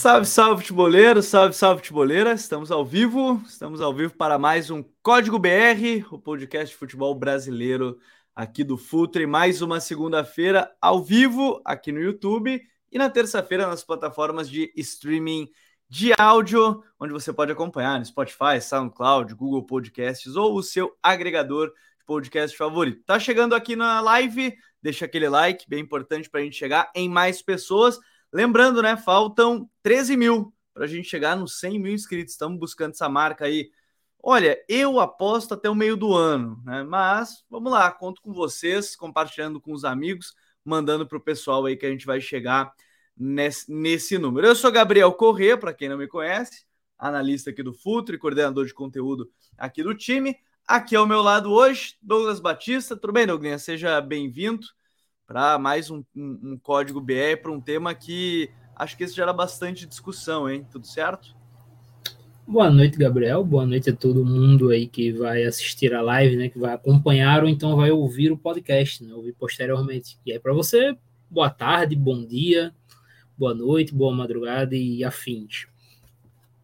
Salve, salve, futeboleiro, salve, salve, futeboleira. Estamos ao vivo, estamos ao vivo para mais um Código BR, o podcast de futebol brasileiro aqui do Futre. Mais uma segunda-feira ao vivo aqui no YouTube e na terça-feira nas plataformas de streaming de áudio, onde você pode acompanhar no Spotify, SoundCloud, Google Podcasts ou o seu agregador de podcast favorito. Tá chegando aqui na live, deixa aquele like, bem importante para a gente chegar em mais pessoas. Lembrando, né? Faltam 13 mil para a gente chegar nos 100 mil inscritos. Estamos buscando essa marca aí. Olha, eu aposto até o meio do ano, né? Mas vamos lá, conto com vocês, compartilhando com os amigos, mandando para o pessoal aí que a gente vai chegar nesse, nesse número. Eu sou Gabriel Corrêa, para quem não me conhece, analista aqui do Futre, coordenador de conteúdo aqui do time. Aqui ao meu lado hoje, Douglas Batista. Tudo bem, Douglas? Seja bem-vindo para mais um, um, um, código BR para um tema que acho que isso gera bastante discussão, hein? Tudo certo? Boa noite, Gabriel. Boa noite a todo mundo aí que vai assistir a live, né? Que vai acompanhar ou então vai ouvir o podcast, né? Ouvir posteriormente. E aí, para você, boa tarde, bom dia, boa noite, boa madrugada e afins.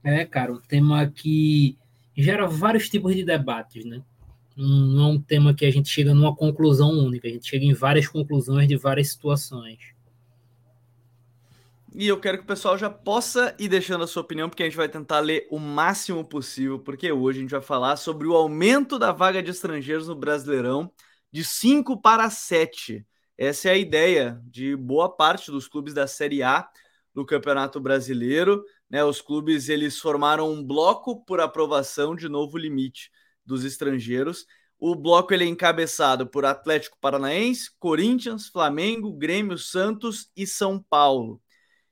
É, cara, um tema que gera vários tipos de debates, né? Não é um tema que a gente chega numa conclusão única, a gente chega em várias conclusões de várias situações. E eu quero que o pessoal já possa ir deixando a sua opinião, porque a gente vai tentar ler o máximo possível, porque hoje a gente vai falar sobre o aumento da vaga de estrangeiros no Brasileirão de 5 para 7. Essa é a ideia de boa parte dos clubes da Série A do Campeonato Brasileiro. Né? Os clubes eles formaram um bloco por aprovação de novo limite dos estrangeiros. O bloco ele é encabeçado por Atlético Paranaense, Corinthians, Flamengo, Grêmio, Santos e São Paulo.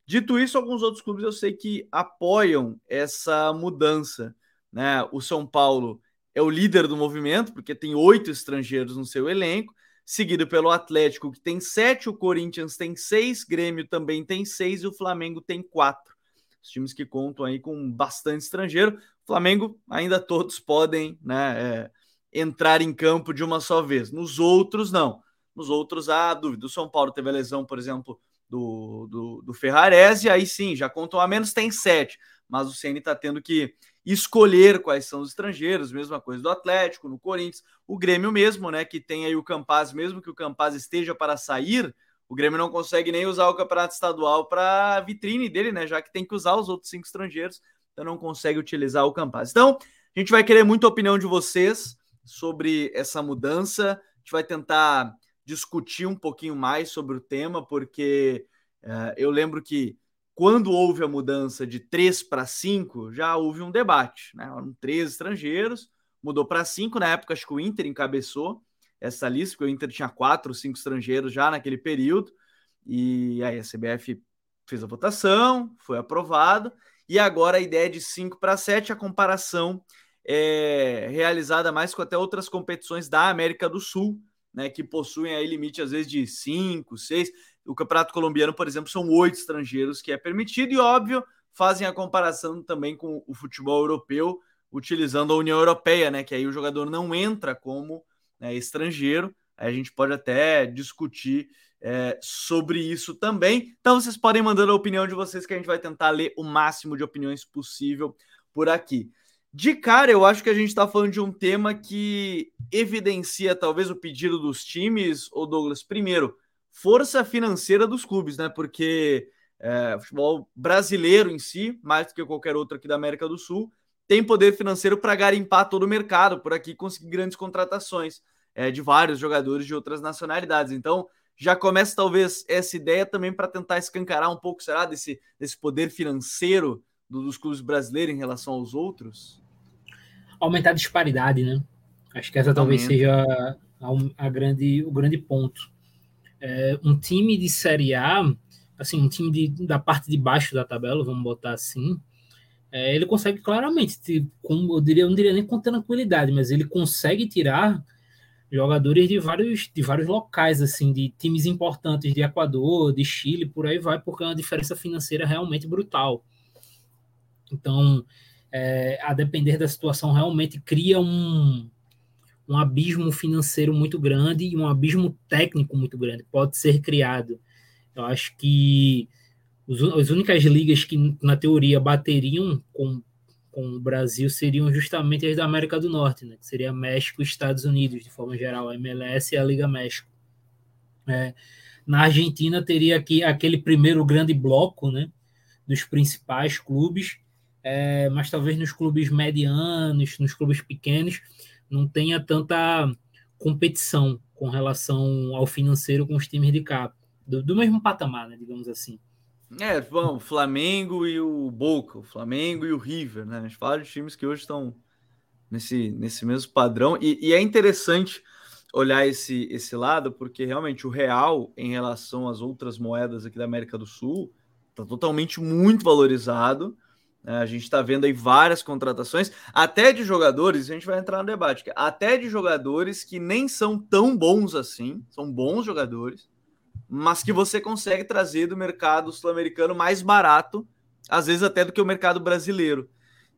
Dito isso, alguns outros clubes eu sei que apoiam essa mudança. Né? O São Paulo é o líder do movimento, porque tem oito estrangeiros no seu elenco, seguido pelo Atlético, que tem sete, o Corinthians tem seis, Grêmio também tem seis e o Flamengo tem quatro. Os times que contam aí com bastante estrangeiro. Flamengo ainda todos podem né, é, entrar em campo de uma só vez. Nos outros, não. Nos outros há dúvida. O São Paulo teve a lesão, por exemplo, do, do, do Ferrarese, aí sim, já contam a menos, tem sete. Mas o Ceni está tendo que escolher quais são os estrangeiros, mesma coisa do Atlético, no Corinthians, o Grêmio mesmo, né? Que tem aí o Campaz, mesmo que o Campaz esteja para sair, o Grêmio não consegue nem usar o campeonato estadual para vitrine dele, né? Já que tem que usar os outros cinco estrangeiros então não consegue utilizar o Campaz. Então, a gente vai querer muita opinião de vocês sobre essa mudança. A gente vai tentar discutir um pouquinho mais sobre o tema, porque uh, eu lembro que quando houve a mudança de 3 para 5, já houve um debate. Né? Eram três estrangeiros, mudou para 5. Na época, acho que o Inter encabeçou essa lista, porque o Inter tinha quatro, cinco estrangeiros já naquele período. E aí a CBF fez a votação, foi aprovado. E agora a ideia de 5 para 7, a comparação é realizada mais com até outras competições da América do Sul, né, que possuem aí limite às vezes de 5, 6. O Campeonato Colombiano, por exemplo, são oito estrangeiros que é permitido e, óbvio, fazem a comparação também com o futebol europeu, utilizando a União Europeia, né, que aí o jogador não entra como né, estrangeiro. A gente pode até discutir é, sobre isso também. Então vocês podem mandar a opinião de vocês que a gente vai tentar ler o máximo de opiniões possível por aqui. De cara, eu acho que a gente está falando de um tema que evidencia talvez o pedido dos times, ou Douglas, primeiro, força financeira dos clubes, né? Porque é, o futebol brasileiro em si, mais do que qualquer outro aqui da América do Sul, tem poder financeiro para garimpar todo o mercado por aqui, conseguir grandes contratações é, de vários jogadores de outras nacionalidades. Então, já começa talvez essa ideia também para tentar escancarar um pouco, será, desse, desse poder financeiro do, dos clubes brasileiros em relação aos outros? Aumentar a disparidade, né? Acho que essa talvez seja a, a, grande, o grande ponto. É, um time de Série A, assim, um time de, da parte de baixo da tabela, vamos botar assim, é, ele consegue claramente, com, eu, diria, eu não diria nem com tranquilidade, mas ele consegue tirar jogadores de vários, de vários locais, assim, de times importantes de Equador, de Chile, por aí vai, porque é uma diferença financeira realmente brutal. Então, é, a depender da situação, realmente cria um, um abismo financeiro muito grande e um abismo técnico muito grande. Pode ser criado. Eu acho que as únicas ligas que, na teoria, bateriam com, com o Brasil seriam justamente as da América do Norte, né? que seria México e Estados Unidos, de forma geral, a MLS e a Liga México. É, na Argentina teria aqui aquele primeiro grande bloco né, dos principais clubes, é, mas talvez nos clubes medianos, nos clubes pequenos, não tenha tanta competição com relação ao financeiro com os times de cá, do, do mesmo patamar, né, digamos assim. É, o Flamengo e o Boca, o Flamengo e o River, né? A gente fala de times que hoje estão nesse, nesse mesmo padrão. E, e, é interessante olhar esse, esse lado, porque realmente o real, em relação às outras moedas aqui da América do Sul, está totalmente muito valorizado. Né? A gente está vendo aí várias contratações, até de jogadores, a gente vai entrar no debate, até de jogadores que nem são tão bons assim, são bons jogadores, mas que você consegue trazer do mercado sul-americano mais barato, às vezes até do que o mercado brasileiro.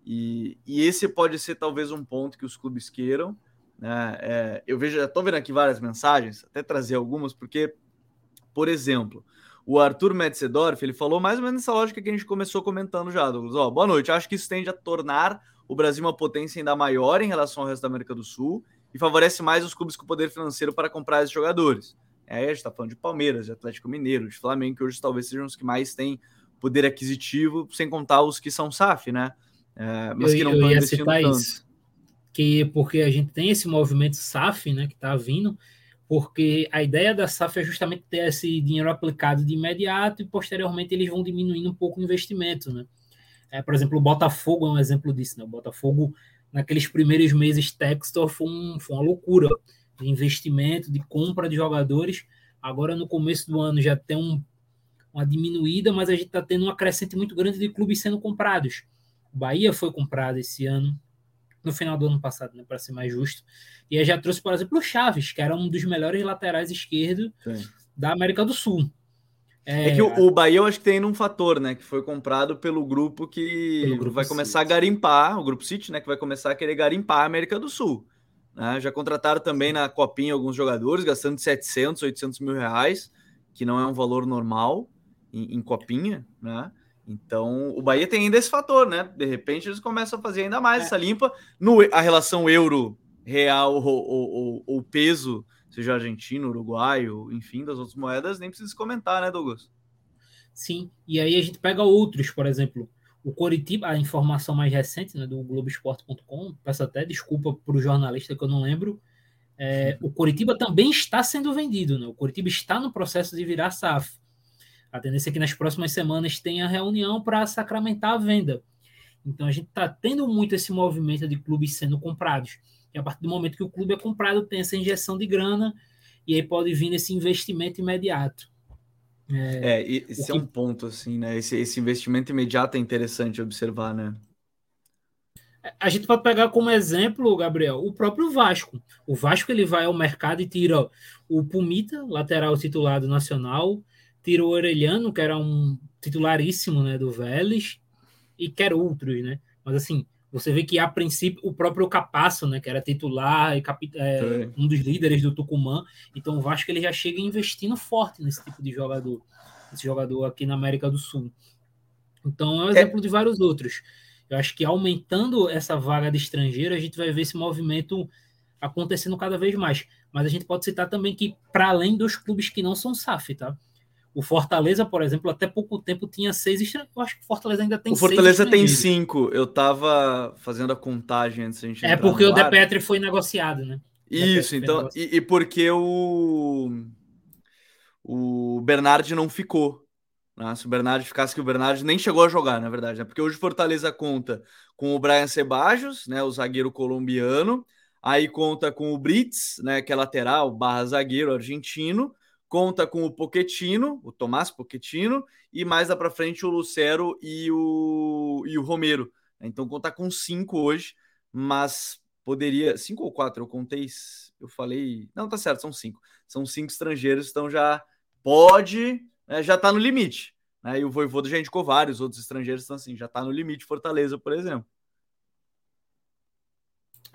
E, e esse pode ser talvez um ponto que os clubes queiram. Né? É, eu vejo, estou vendo aqui várias mensagens, até trazer algumas, porque, por exemplo, o Arthur Metzedorf, ele falou mais ou menos essa lógica que a gente começou comentando já, Douglas. Ó, boa noite. Acho que isso tende a tornar o Brasil uma potência ainda maior em relação ao resto da América do Sul e favorece mais os clubes com poder financeiro para comprar esses jogadores. É, a gente está falando de Palmeiras, de Atlético Mineiro, de Flamengo, que hoje talvez sejam os que mais têm poder aquisitivo, sem contar os que são SAF, né? É, mas eu, que não estão investindo tanto. Isso, que porque a gente tem esse movimento SAF, né, que está vindo, porque a ideia da SAF é justamente ter esse dinheiro aplicado de imediato e posteriormente eles vão diminuindo um pouco o investimento, né? É, por exemplo, o Botafogo é um exemplo disso, né? O Botafogo, naqueles primeiros meses, Textor foi, um, foi uma loucura de investimento, de compra de jogadores. Agora, no começo do ano, já tem um, uma diminuída, mas a gente está tendo uma crescente muito grande de clubes sendo comprados. O Bahia foi comprado esse ano, no final do ano passado, né, para ser mais justo. E aí já trouxe, por exemplo, o Chaves, que era um dos melhores laterais esquerdos da América do Sul. É, é que o, o, Bahia eu acho que tem um fator, né? Que foi comprado pelo grupo que pelo grupo vai começar City. a garimpar, o Grupo City, né? Que vai começar a querer garimpar a América do Sul. Né? Já contrataram também na Copinha alguns jogadores, gastando 700, 800 mil reais, que não é um valor normal em, em Copinha, né? Então, o Bahia tem ainda esse fator, né? De repente, eles começam a fazer ainda mais é. essa limpa. No, a relação euro-real ou, ou, ou, peso, seja argentino, uruguaio, enfim, das outras moedas, nem precisa comentar, né, Douglas? Sim, e aí a gente pega outros, por exemplo, o Coritiba, a informação mais recente né, do Globoesporte.com, peço até desculpa para o jornalista que eu não lembro, é, o Coritiba também está sendo vendido, né? O Coritiba está no processo de virar SAF. A tendência é que nas próximas semanas tenha reunião para sacramentar a venda. Então a gente está tendo muito esse movimento de clubes sendo comprados. E a partir do momento que o clube é comprado, tem essa injeção de grana e aí pode vir esse investimento imediato. É, é esse é que... um ponto, assim, né? Esse, esse investimento imediato é interessante observar, né? A gente pode pegar como exemplo, Gabriel, o próprio Vasco. O Vasco ele vai ao mercado e tira o Pumita, lateral titulado nacional, tira o Orelhano, que era um titularíssimo né, do Vélez, e quer outros, né? Mas assim, você vê que a princípio o próprio Capasso, né, que era titular e é, um dos líderes do Tucumã, então o Vasco ele já chega investindo forte nesse tipo de jogador, esse jogador aqui na América do Sul. Então é um é. exemplo é. de vários outros. Eu acho que aumentando essa vaga de estrangeiro, a gente vai ver esse movimento acontecendo cada vez mais. Mas a gente pode citar também que, para além dos clubes que não são SAF, tá? O Fortaleza, por exemplo, até pouco tempo tinha seis estrangeiros. Eu acho que o Fortaleza ainda tem O Fortaleza tem cinco. Eu tava fazendo a contagem antes da gente É porque o De Petri foi negociado, né? Isso, então. E, e, porque o. O Bernard não ficou. Né? Se o Bernard ficasse, que o Bernard nem chegou a jogar, na verdade, né? Porque hoje o Fortaleza conta com o Brian Sebajos, né? O zagueiro colombiano. Aí conta com o Brits, né? Que é lateral, barra zagueiro argentino conta com o Poquetino, o Tomás Poquetino, e mais lá para frente o Lucero e o, e o Romero. Então conta com cinco hoje, mas poderia. Cinco ou quatro? Eu contei. Eu falei. Não, tá certo, são cinco. São cinco estrangeiros, então já pode. Né, já tá no limite. Né? E o Voivoda já indicou vários outros estrangeiros, então assim, já tá no limite Fortaleza, por exemplo.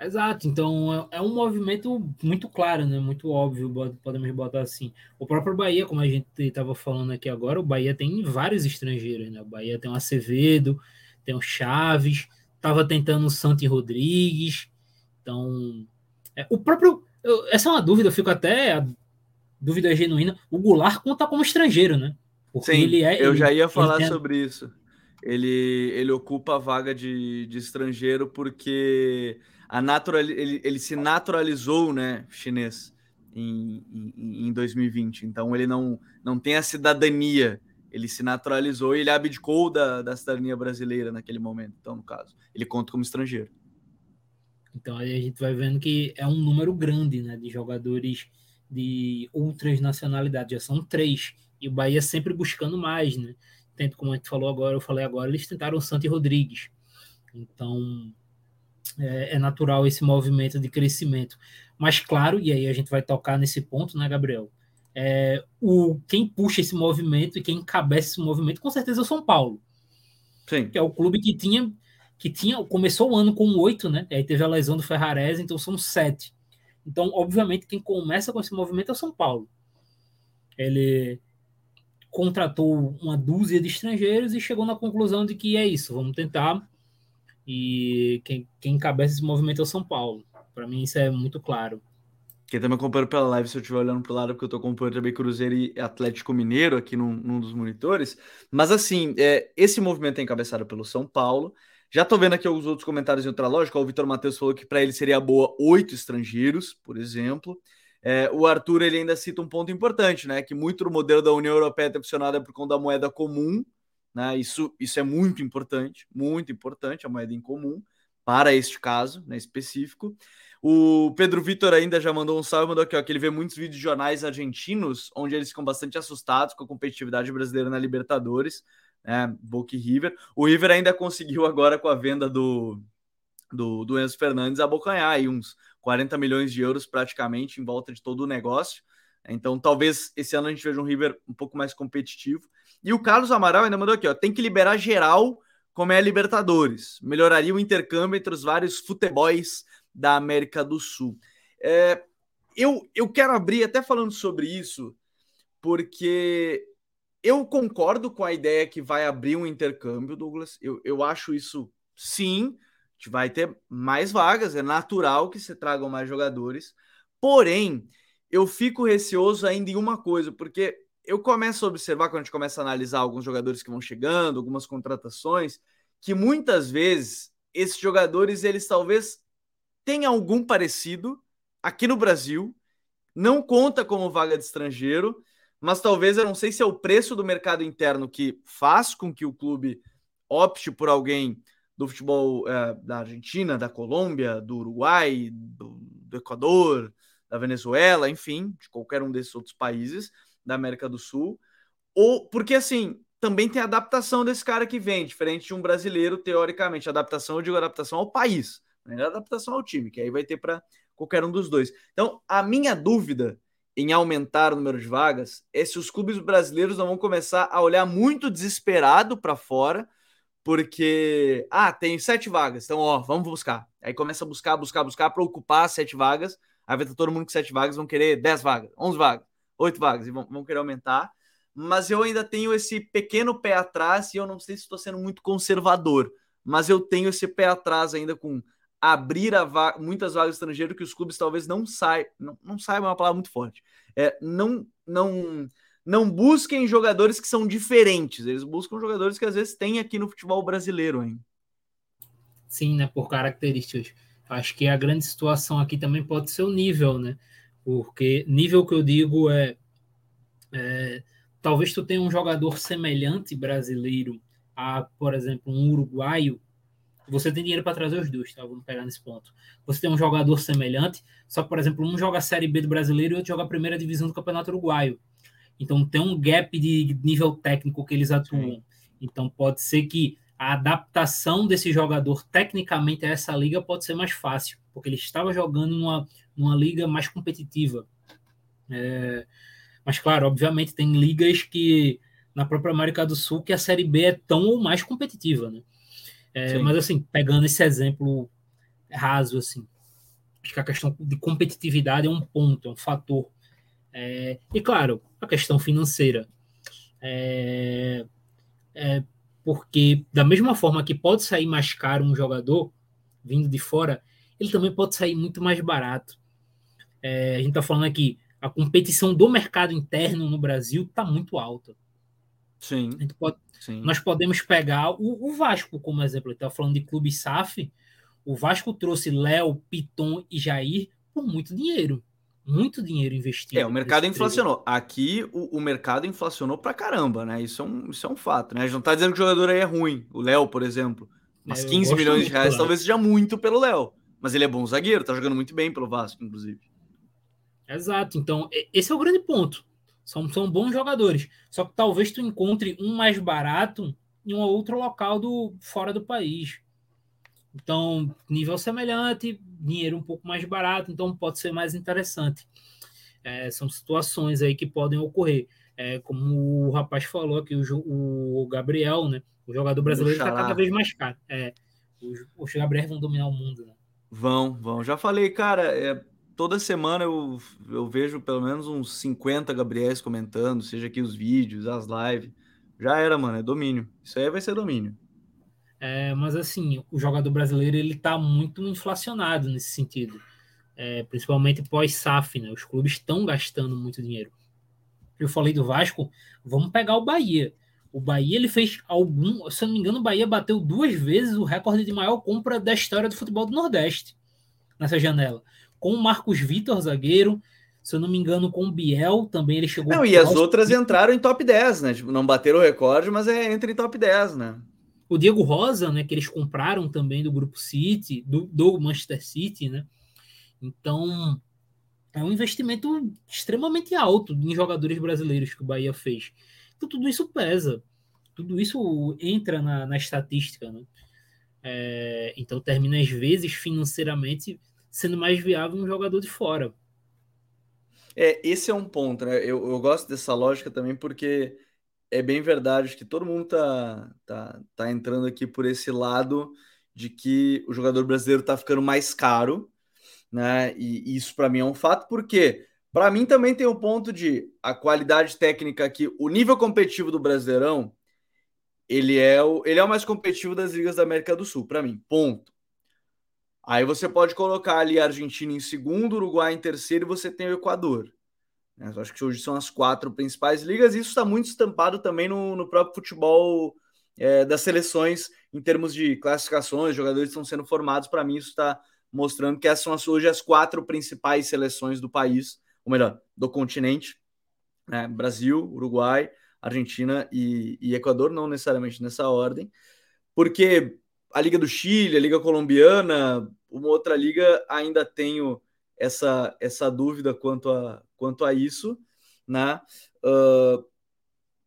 Exato, então é, é, um movimento muito claro, né? Muito óbvio, podemos botar assim. O próprio Bahia, como a gente estava falando aqui agora, o Bahia tem vários estrangeiros, né? O Bahia tem o Acevedo, tem o Chaves, estava tentando o Santi Rodrigues. Então, é, o próprio. Eu, essa é uma dúvida, eu fico até. A dúvida genuína. O Goulart conta como estrangeiro, né? Porque Sim, ele é, eu ele, já ia falar tem... sobre isso. Ele, ele ocupa a vaga de, de estrangeiro porque a natural, ele, ele se naturalizou, né, chinês em, em, em 2020. Então ele não, não tem a cidadania. Ele se naturalizou e ele abdicou da, da cidadania brasileira naquele momento. Então, no caso, ele conta como estrangeiro. Então aí a gente vai vendo que é um número grande, né, de jogadores de outras nacionalidades. Já são três e o Bahia sempre buscando mais, né? Tento, como a gente falou agora, eu falei agora, eles tentaram o Santi Rodrigues. Então, é, é, natural esse movimento de crescimento. Mas, claro, e aí a gente vai tocar nesse ponto, né, Gabriel? É, o, quem puxa esse movimento e quem encabeça esse movimento, com certeza é o São Paulo. Sim. Que é o clube que tinha, que tinha começou o ano com oito, né? Aí teve a lesão do Ferrares, então são sete. Então, obviamente, quem começa com esse movimento é o São Paulo. Ele contratou uma dúzia de estrangeiros e chegou na conclusão de que é isso, vamos tentar e quem, quem encabeça esse movimento é o São Paulo. Para mim, isso é muito claro. Quem também acompanha pela live, se eu estiver olhando para o lado, porque eu estou acompanhando também Cruzeiro e Atlético Mineiro aqui num, num dos monitores. Mas assim, é, esse movimento é encabeçado pelo São Paulo. Já estou vendo aqui alguns outros comentários em outra lógica. O Vitor Matheus falou que para ele seria boa oito estrangeiros, por exemplo. É, o Arthur ele ainda cita um ponto importante, né? Que muito do modelo da União Europeia é funcionado é por conta da moeda comum, né? Isso, isso é muito importante, muito importante, a moeda em comum, para este caso né, específico. O Pedro Vitor ainda já mandou um salve, mandou aqui, ó, que ele vê muitos vídeos de jornais argentinos, onde eles ficam bastante assustados com a competitividade brasileira na Libertadores, né, Boca e River. O River ainda conseguiu agora com a venda do, do, do Enzo Fernandes abocanhar aí uns 40 milhões de euros praticamente em volta de todo o negócio. Então, talvez esse ano a gente veja um River um pouco mais competitivo. E o Carlos Amaral ainda mandou aqui, ó, tem que liberar geral como é a Libertadores. Melhoraria o intercâmbio entre os vários futebols da América do Sul. É, eu, eu quero abrir até falando sobre isso, porque eu concordo com a ideia que vai abrir um intercâmbio, Douglas. Eu, eu acho isso sim. Vai ter mais vagas, é natural que se tragam mais jogadores. Porém, eu fico receoso ainda em uma coisa, porque eu começo a observar quando a gente começa a analisar alguns jogadores que vão chegando, algumas contratações, que muitas vezes esses jogadores eles talvez tenham algum parecido aqui no Brasil, não conta como vaga de estrangeiro, mas talvez eu não sei se é o preço do mercado interno que faz com que o clube opte por alguém do futebol é, da Argentina, da Colômbia, do Uruguai, do, do Equador, da Venezuela, enfim, de qualquer um desses outros países da América do Sul, ou porque assim também tem adaptação desse cara que vem, diferente de um brasileiro, teoricamente. Adaptação, eu digo adaptação ao país, não é adaptação ao time, que aí vai ter para qualquer um dos dois. Então, a minha dúvida em aumentar o número de vagas é se os clubes brasileiros não vão começar a olhar muito desesperado para fora, porque, ah, tem sete vagas, então, ó, vamos buscar. Aí começa a buscar, buscar, buscar para ocupar sete vagas. Aí vai ter todo mundo com sete vagas, vão querer dez vagas, onze vagas oito vagas e vão, vão querer aumentar. Mas eu ainda tenho esse pequeno pé atrás e eu não sei se estou sendo muito conservador, mas eu tenho esse pé atrás ainda com abrir va muitas vagas estrangeiras que os clubes talvez não saibam, não, não saibam é uma palavra muito forte. É, não, não, não busquem jogadores que são diferentes, eles buscam jogadores que às vezes tem aqui no futebol brasileiro ainda. Sim, né, por características. Acho que a grande situação aqui também pode ser o nível, né? Porque nível que eu digo é, é talvez tu tenha um jogador semelhante brasileiro a, por exemplo, um uruguaio, você tem dinheiro para trazer os dois, tá? Vamos pegar nesse ponto. Você tem um jogador semelhante, só que, por exemplo, um joga a Série B do brasileiro e outro joga a primeira divisão do Campeonato Uruguaio. Então tem um gap de nível técnico que eles atuam. Sim. Então pode ser que a adaptação desse jogador tecnicamente a essa liga pode ser mais fácil, porque ele estava jogando numa numa liga mais competitiva. É, mas, claro, obviamente tem ligas que na própria América do Sul que a Série B é tão ou mais competitiva, né? É, mas assim, pegando esse exemplo raso, assim, Acho que a questão de competitividade é um ponto, é um fator. É, e claro, a questão financeira. É, é, porque, da mesma forma que pode sair mais caro um jogador vindo de fora, ele também pode sair muito mais barato. É, a gente está falando aqui, a competição do mercado interno no Brasil está muito alta. Sim. Pode, sim. Nós podemos pegar o, o Vasco como exemplo. Está falando de clube SAF. O Vasco trouxe Léo, Piton e Jair por muito dinheiro. Muito dinheiro investido. É, o mercado inflacionou. Aqui o, o, mercado inflacionou pra caramba, né? Isso é um, isso é um fato, né? A gente não tá dizendo que o jogador aí é ruim. O Léo, por exemplo. Mas é, 15 milhões de reais talvez seja muito pelo Léo. Mas ele é bom zagueiro, tá jogando muito bem pelo Vasco, inclusive. Exato. Então, esse é o grande ponto. São, são bons jogadores. Só que talvez tu encontre um mais barato em um outro local do fora do país. Então, nível semelhante, dinheiro um pouco mais barato, então pode ser mais interessante. É, são situações aí que podem ocorrer. É, como o rapaz falou aqui, o, o Gabriel, né? O jogador brasileiro está cada vez mais caro. É, os, os Gabriel vão dominar o mundo, né? Vão, vão. Já falei, cara, é, toda semana eu, eu vejo pelo menos uns 50 Gabriéis comentando, seja aqui os vídeos, as lives. Já era, mano, é domínio. Isso aí vai ser domínio. É, mas assim, o jogador brasileiro ele tá muito inflacionado nesse sentido. É, principalmente pós-SAF, né? Os clubes estão gastando muito dinheiro. Eu falei do Vasco, vamos pegar o Bahia. O Bahia ele fez algum, se eu não me engano, o Bahia bateu duas vezes o recorde de maior compra da história do futebol do Nordeste nessa janela com o Marcos Vitor, zagueiro. Se eu não me engano, com o Biel também ele chegou. Não, e as outras entraram em top 10, né? Tipo, não bateram o recorde, mas é entre em top 10, né? O Diego Rosa, né? Que eles compraram também do Grupo City, do, do Manchester City, né? Então, é um investimento extremamente alto em jogadores brasileiros que o Bahia fez. Então, tudo isso pesa. Tudo isso entra na, na estatística, né? É, então, termina, às vezes, financeiramente sendo mais viável um jogador de fora. É, esse é um ponto, né? Eu, eu gosto dessa lógica também porque é bem verdade que todo mundo tá, tá, tá entrando aqui por esse lado de que o jogador brasileiro tá ficando mais caro, né? E, isso para mim é um fato, porque para mim também tem o um ponto de a qualidade técnica aqui, o nível competitivo do Brasileirão, ele é o, ele é o mais competitivo das ligas da América do Sul, para mim. Ponto. Aí você pode colocar ali a Argentina em segundo, Uruguai em terceiro e você tem o Equador. Né? Eu acho que hoje são as quatro principais ligas. Isso está muito estampado também no, no próprio futebol é, das seleções, em termos de classificações, jogadores estão sendo formados. Para mim, isso está mostrando que essas são as, hoje as quatro principais seleções do país, ou melhor, do continente: né? Brasil, Uruguai, Argentina e, e Equador, não necessariamente nessa ordem, porque a Liga do Chile, a Liga Colombiana, uma outra liga, ainda tenho essa, essa dúvida quanto a, quanto a isso, né? Uh,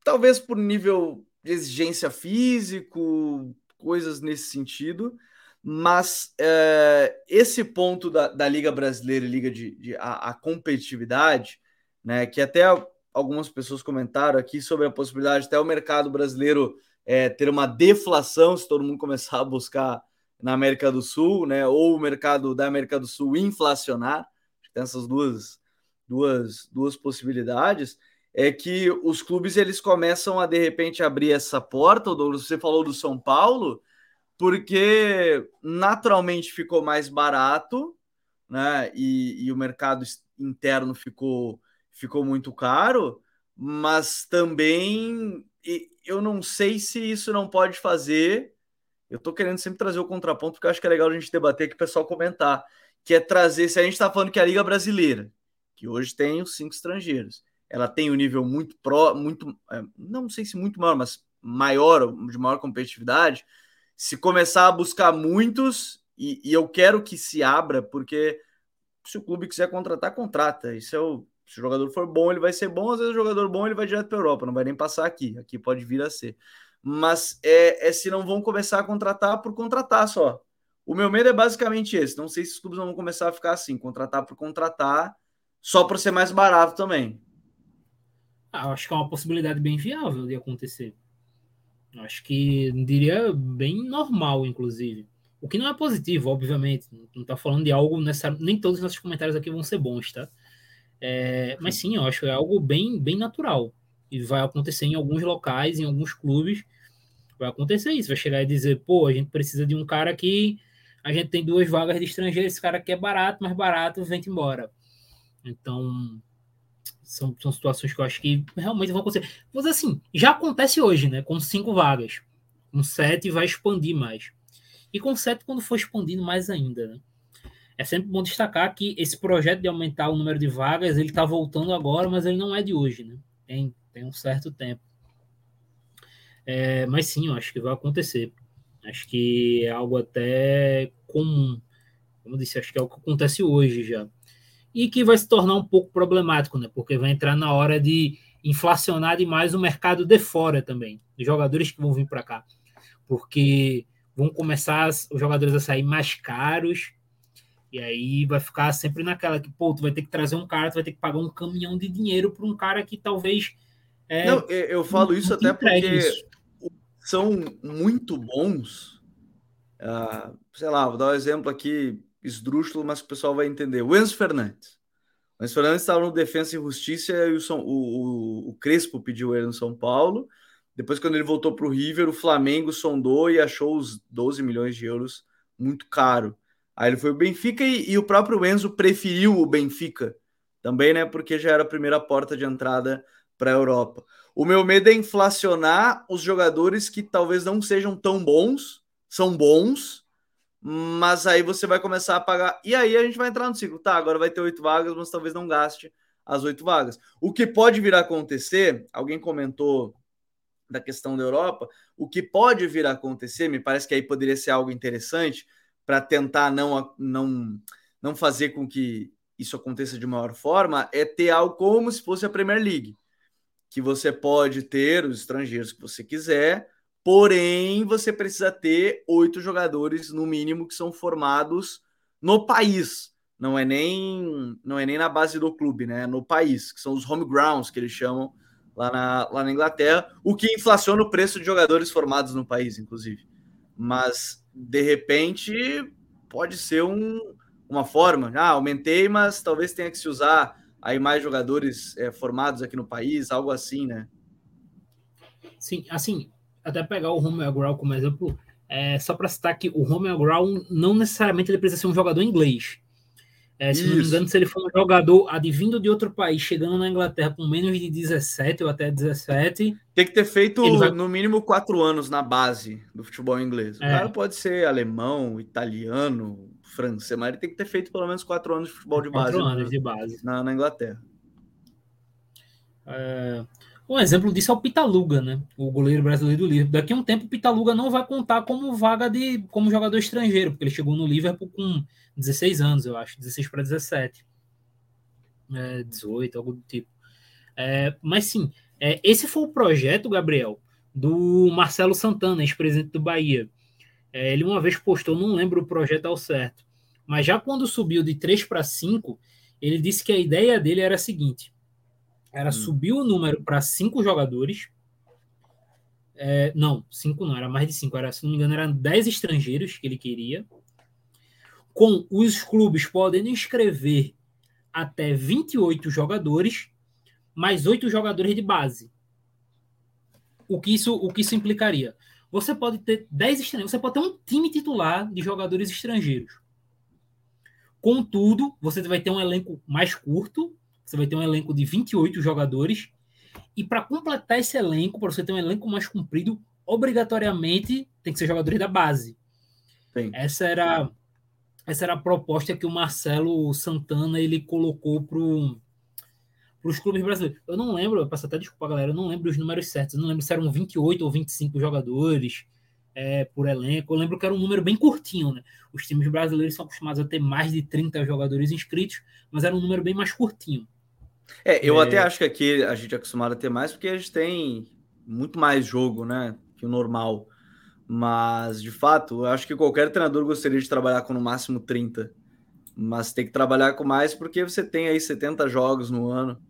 talvez por nível de exigência físico, coisas nesse sentido, mas uh, esse ponto da, da Liga Brasileira, Liga de, de a, a, competitividade, né? Que até algumas pessoas comentaram aqui sobre a possibilidade até o mercado brasileiro é, ter uma deflação se todo mundo começar a buscar na América do Sul, né? Ou o mercado da América do Sul inflacionar, tem essas duas, duas, duas possibilidades, é que os clubes eles começam a de repente abrir essa porta. Você falou do São Paulo, porque naturalmente ficou mais barato, né? E, e o mercado interno ficou, ficou muito caro, mas também eu não sei se isso não pode fazer. Eu tô querendo sempre trazer o contraponto, porque eu acho que é legal a gente debater aqui, o pessoal comentar. Que é trazer, se a gente está falando que a Liga Brasileira, que hoje tem os cinco estrangeiros, ela tem um nível muito pró, muito, é, não sei se muito maior, mas maior, de maior competitividade. Se começar a buscar muitos, e, e eu quero que se abra, porque se o clube quiser contratar, contrata. Isso é o, se o jogador for bom, ele vai ser bom. Às vezes o jogador bom ele vai direto para a Europa, não vai nem passar aqui. Aqui pode vir a ser. Mas é, é se não vão começar a contratar por contratar só. O meu medo é basicamente esse. Não sei se os clubes vão começar a ficar assim, contratar por contratar, só por ser mais barato também. Ah, eu acho que é uma possibilidade bem viável de acontecer. Eu acho que diria bem normal, inclusive. O que não é positivo, obviamente. Não está falando de algo necessário. Nem todos os nossos comentários aqui vão ser bons, tá? É, mas sim, eu acho que é algo bem, bem natural. E vai acontecer em alguns locais, em alguns clubes. Vai acontecer isso. Vai chegar e dizer, pô, a gente precisa de um cara que a gente tem duas vagas de estrangeiro, esse cara aqui é barato, mais barato, vem embora. Então, são, são situações que eu acho que realmente vão acontecer. Mas assim, já acontece hoje, né? Com cinco vagas. Com sete vai expandir mais. E com sete, quando for expandindo mais ainda, né? É sempre bom destacar que esse projeto de aumentar o número de vagas, ele está voltando agora, mas ele não é de hoje, né? Tem, tem um certo tempo. É, mas sim, eu acho que vai acontecer. Acho que é algo até comum. Como eu disse, acho que é o que acontece hoje já. E que vai se tornar um pouco problemático, né? Porque vai entrar na hora de inflacionar demais o mercado de fora também, os jogadores que vão vir para cá. Porque vão começar os jogadores a sair mais caros, e aí vai ficar sempre naquela que, pô, tu vai ter que trazer um cara, tu vai ter que pagar um caminhão de dinheiro para um cara que talvez. É, não, eu falo isso até porque isso. são muito bons. Uh, sei lá, vou dar um exemplo aqui esdrúxulo, mas que o pessoal vai entender. O Enzo Fernandes. O Enzo Fernandes estava no Defensa e Justiça e o, São, o, o, o Crespo pediu ele no São Paulo. Depois, quando ele voltou para o River, o Flamengo sondou e achou os 12 milhões de euros muito caro. Aí ele foi o Benfica e, e, o próprio Enzo preferiu o Benfica também, né? Porque já era a primeira porta de entrada para a Europa. O meu medo é inflacionar os jogadores que talvez não sejam tão bons, são bons, mas aí você vai começar a pagar. E aí a gente vai entrar no ciclo. Tá, agora vai ter oito vagas, mas talvez não gaste as oito vagas. O que pode vir a acontecer, alguém comentou da questão da Europa, o que pode vir a acontecer, me parece que aí poderia ser algo interessante para tentar não, não, não fazer com que isso aconteça de maior forma, é ter algo como se fosse a Premier League, que você pode ter os estrangeiros que você quiser, porém você precisa ter oito jogadores no mínimo que são formados no país. Não é nem não é nem na base do clube, né? No país, que são os home grounds que eles chamam lá na, lá na Inglaterra, o que inflaciona o preço de jogadores formados no país, inclusive. Mas, de repente, pode ser um, uma forma. Ah, aumentei, mas talvez tenha que se usar aí mais jogadores é, formados aqui no país, algo assim, né? Sim, assim, até pegar o Romeo Grau como exemplo, é, só para citar que o Romeo Grau não necessariamente ele precisa ser um jogador inglês. É, se não me engano, se ele for um jogador advindo de outro país, chegando na Inglaterra com menos de 17 ou até 17. Tem que ter feito vai... no mínimo quatro anos na base do futebol inglês. O é. cara pode ser alemão, italiano, francês, mas ele tem que ter feito pelo menos quatro anos de futebol de base. Quatro anos de base. Na, na Inglaterra. É... Um exemplo disso é o Pitaluga, né? O goleiro brasileiro do Liverpool. Daqui a um tempo o Pitaluga não vai contar como vaga de como jogador estrangeiro, porque ele chegou no Liverpool com 16 anos, eu acho, 16 para 17. É, 18, algo do tipo. É, mas sim, é, esse foi o projeto, Gabriel, do Marcelo Santana, ex-presidente do Bahia. É, ele uma vez postou, não lembro o projeto ao certo, mas já quando subiu de 3 para 5, ele disse que a ideia dele era a seguinte: era hum. subir o número para cinco jogadores. É, não, cinco não, era mais de cinco. Era, se não me engano, eram dez estrangeiros que ele queria. Com os clubes podendo inscrever até 28 jogadores, mais oito jogadores de base. O que isso, o que isso implicaria? Você pode ter 10 estrangeiros, você pode ter um time titular de jogadores estrangeiros. Contudo, você vai ter um elenco mais curto, você vai ter um elenco de 28 jogadores. E para completar esse elenco, para você ter um elenco mais comprido, obrigatoriamente tem que ser jogadores da base. Sim. Essa era essa era a proposta que o Marcelo Santana ele colocou para os clubes brasileiros. Eu não lembro, eu peço até desculpa, galera, eu não lembro os números certos. Eu não lembro se eram 28 ou 25 jogadores é, por elenco. Eu lembro que era um número bem curtinho, né? Os times brasileiros são acostumados a ter mais de 30 jogadores inscritos, mas era um número bem mais curtinho. É, eu é... até acho que aqui a gente é acostumado a ter mais porque a gente tem muito mais jogo, né? Que o normal. Mas, de fato, eu acho que qualquer treinador gostaria de trabalhar com no máximo 30. Mas tem que trabalhar com mais porque você tem aí 70 jogos no ano.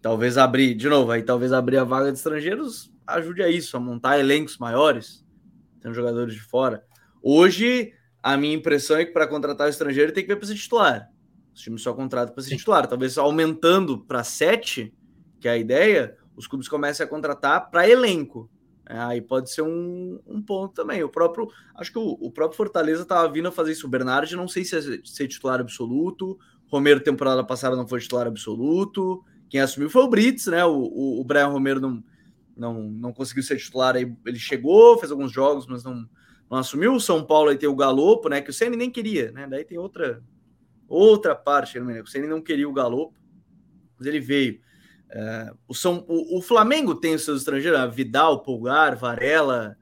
Talvez abrir, de novo, aí talvez abrir a vaga de estrangeiros ajude a isso, a montar elencos maiores, tendo jogadores de fora. Hoje, a minha impressão é que para contratar o estrangeiro tem que ver para ser titular. Os times só contratam para ser Sim. titular. Talvez aumentando para sete, que é a ideia, os clubes comecem a contratar para elenco. É, aí pode ser um, um, ponto também. O próprio, acho que o, o próprio Fortaleza estava vindo a fazer isso. O Bernard, não sei se é ser titular absoluto. Romero, temporada passada, não foi titular absoluto. Quem assumiu foi o Brits, né? O, o, o Brian Romero não, não, não conseguiu ser titular. Aí ele chegou, fez alguns jogos, mas não, não assumiu. O São Paulo aí tem o Galopo, né? Que o Ceni nem queria, né? Daí tem outra outra parte. Né? O Ceni não queria o Galopo, mas ele veio. É, o, São, o, o, Flamengo tem os seus estrangeiros, Vidal, Pulgar, Varela,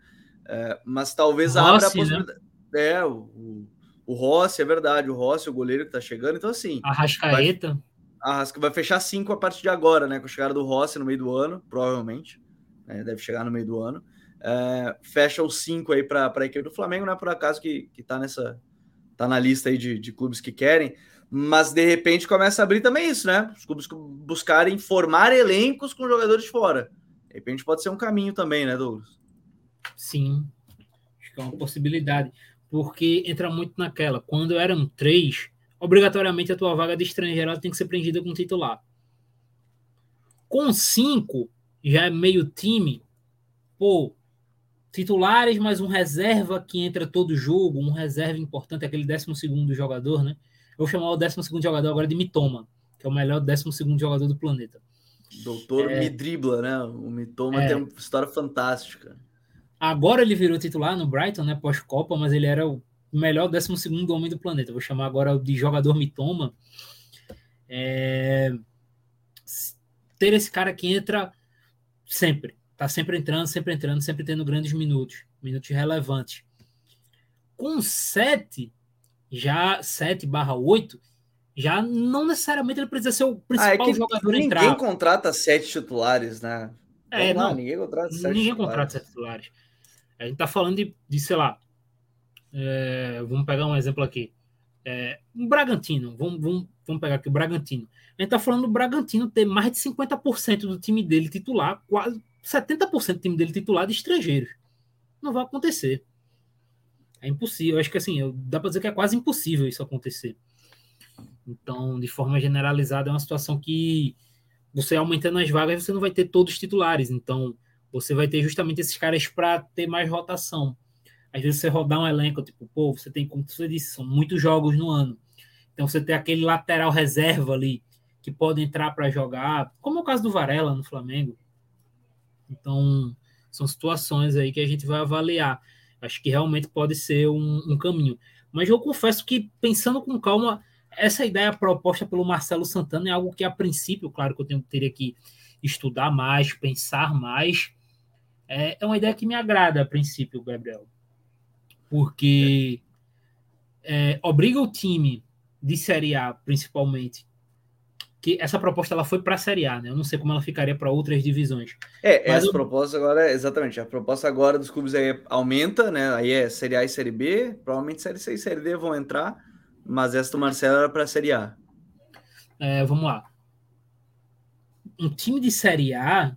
é, mas talvez Rossi, abra a né? possibilidade. Né? É, o, o, Rossi, é verdade, o Rossi, o goleiro que tá chegando, então assim. Arrascaeta. Vai, vai fechar cinco a partir de agora, né? Com a chegada do Rossi no meio do ano, provavelmente. Né, deve chegar no meio do ano. É, fecha os cinco aí para a equipe do Flamengo, não é por acaso que, que tá nessa. Tá na lista aí de, de clubes que querem mas de repente começa a abrir também isso, né? Os clubes buscarem formar elencos com jogadores de fora. De repente pode ser um caminho também, né, Douglas? Sim, acho que é uma possibilidade, porque entra muito naquela. Quando eram três, obrigatoriamente a tua vaga de estrangeiro tem que ser preenchida com titular. Com cinco, já é meio time, pô, titulares mais um reserva que entra todo jogo, um reserva importante, aquele décimo segundo jogador, né? Eu vou chamar o 12 jogador agora de Mitoma, que é o melhor 12 jogador do planeta. Doutor é... me dribla, né? O Mitoma é... tem uma história fantástica. Agora ele virou titular no Brighton, né? Pós-Copa, mas ele era o melhor 12 homem do planeta. vou chamar agora de jogador Mitoma. É... Ter esse cara que entra sempre. Tá sempre entrando, sempre entrando, sempre tendo grandes minutos. Minutos relevantes. Com sete, já 7 barra 8, já não necessariamente ele precisa ser o principal ah, é jogador ninguém entrar. Ninguém contrata sete titulares, né? É, não, ninguém contrata sete ninguém titulares. contrata sete titulares. A gente tá falando de, de sei lá, é, vamos pegar um exemplo aqui. É, um Bragantino, vamos, vamos, vamos pegar aqui o Bragantino. A gente tá falando do Bragantino ter mais de 50% do time dele titular, quase 70% do time dele titular de estrangeiros. Não vai acontecer. É impossível. Acho que assim, dá para dizer que é quase impossível isso acontecer. Então, de forma generalizada, é uma situação que você aumentando as vagas, você não vai ter todos os titulares. Então, você vai ter justamente esses caras para ter mais rotação. Às vezes você rodar um elenco, tipo, pô, você tem, como você disse, são muitos jogos no ano. Então você tem aquele lateral reserva ali que pode entrar para jogar, como é o caso do Varela no Flamengo. Então, são situações aí que a gente vai avaliar. Acho que realmente pode ser um, um caminho. Mas eu confesso que, pensando com calma, essa ideia proposta pelo Marcelo Santana é algo que, a princípio, claro que eu tenho, teria que estudar mais, pensar mais. É, é uma ideia que me agrada, a princípio, Gabriel. Porque é, obriga o time de Série A, principalmente, que essa proposta ela foi para a Série A, né? Eu não sei como ela ficaria para outras divisões. É, Mas essa eu... proposta agora, exatamente, a proposta agora dos clubes aí aumenta, né? Aí é Série A e Série B, provavelmente Série C e Série D vão entrar, mas essa do Marcelo era para a Série A. É, vamos lá. Um time de Série A,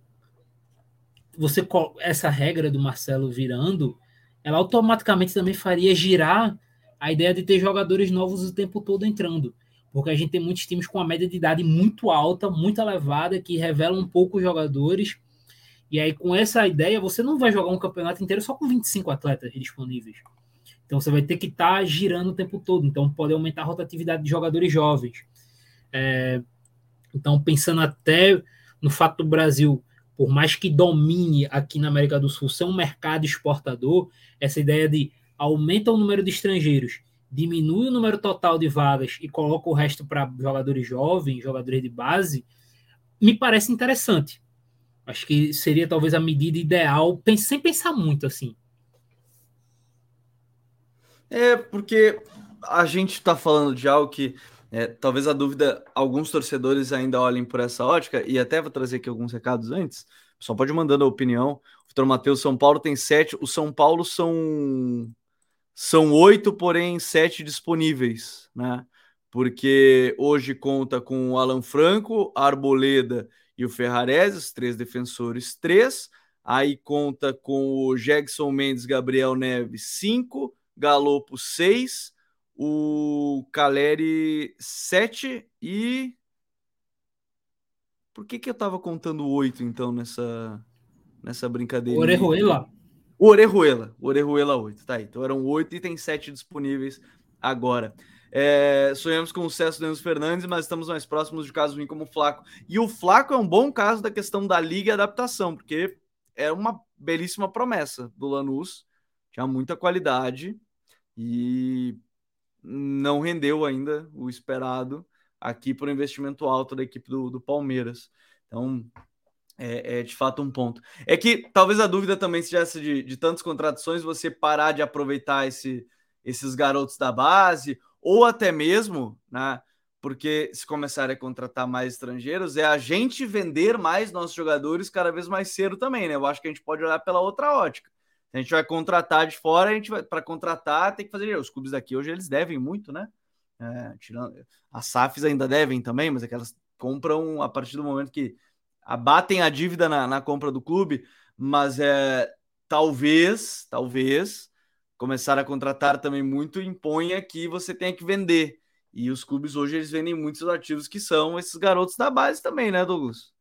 você essa regra do Marcelo virando, ela automaticamente também faria girar a ideia de ter jogadores novos o tempo todo entrando porque a gente tem muitos times com uma média de idade muito alta, muito elevada, que revelam um pouco os jogadores. E aí, com essa ideia, você não vai jogar um campeonato inteiro só com 25 atletas disponíveis. Então, você vai ter que estar tá girando o tempo todo. Então, pode aumentar a rotatividade de jogadores jovens. É, então, pensando até no fato do Brasil, por mais que domine aqui na América do Sul ser um mercado exportador, essa ideia de aumenta o número de estrangeiros diminui o número total de vagas e coloca o resto para jogadores jovens, jogadores de base, me parece interessante. Acho que seria talvez a medida ideal, sem pensar muito assim. É, porque a gente está falando de algo que é, talvez a dúvida, alguns torcedores ainda olhem por essa ótica, e até vou trazer aqui alguns recados antes. Só pode mandando a opinião. O Vitor Matheus, São Paulo tem sete. O São Paulo são são oito, porém sete disponíveis, né? Porque hoje conta com o Alan Franco, Arboleda e o Ferrarese, os três defensores, três. Aí conta com o Jackson Mendes, Gabriel Neves, cinco. Galopo 6, o Caleri 7 e. Por que, que eu tava contando 8 então nessa, nessa brincadeira? Orejuela. O Orejuela. O Orejuela 8, tá aí. Então eram 8 e tem 7 disponíveis agora. É, sonhamos com o sucesso do Enzo Fernandes, mas estamos mais próximos de caso ruim como o Flaco. E o Flaco é um bom caso da questão da liga e adaptação, porque é uma belíssima promessa do Lanús, tinha muita qualidade e não rendeu ainda o esperado aqui por investimento alto da equipe do, do Palmeiras. Então, é, é, de fato um ponto. É que talvez a dúvida também seja essa de, de tantas contradições, você parar de aproveitar esse, esses garotos da base, ou até mesmo, né? Porque se começarem a contratar mais estrangeiros, é a gente vender mais nossos jogadores cada vez mais cedo também, né? Eu acho que a gente pode olhar pela outra ótica. A gente vai contratar de fora, a gente vai para contratar tem que fazer. Os clubes daqui hoje eles devem muito, né? É, tirando, as SAFs ainda devem também, mas aquelas compram a partir do momento que abatem a dívida na, na compra do clube, mas é talvez, talvez começar a contratar também muito imponha que você tenha que vender. E os clubes hoje eles vendem muitos ativos que são esses garotos da base também, né, Douglas?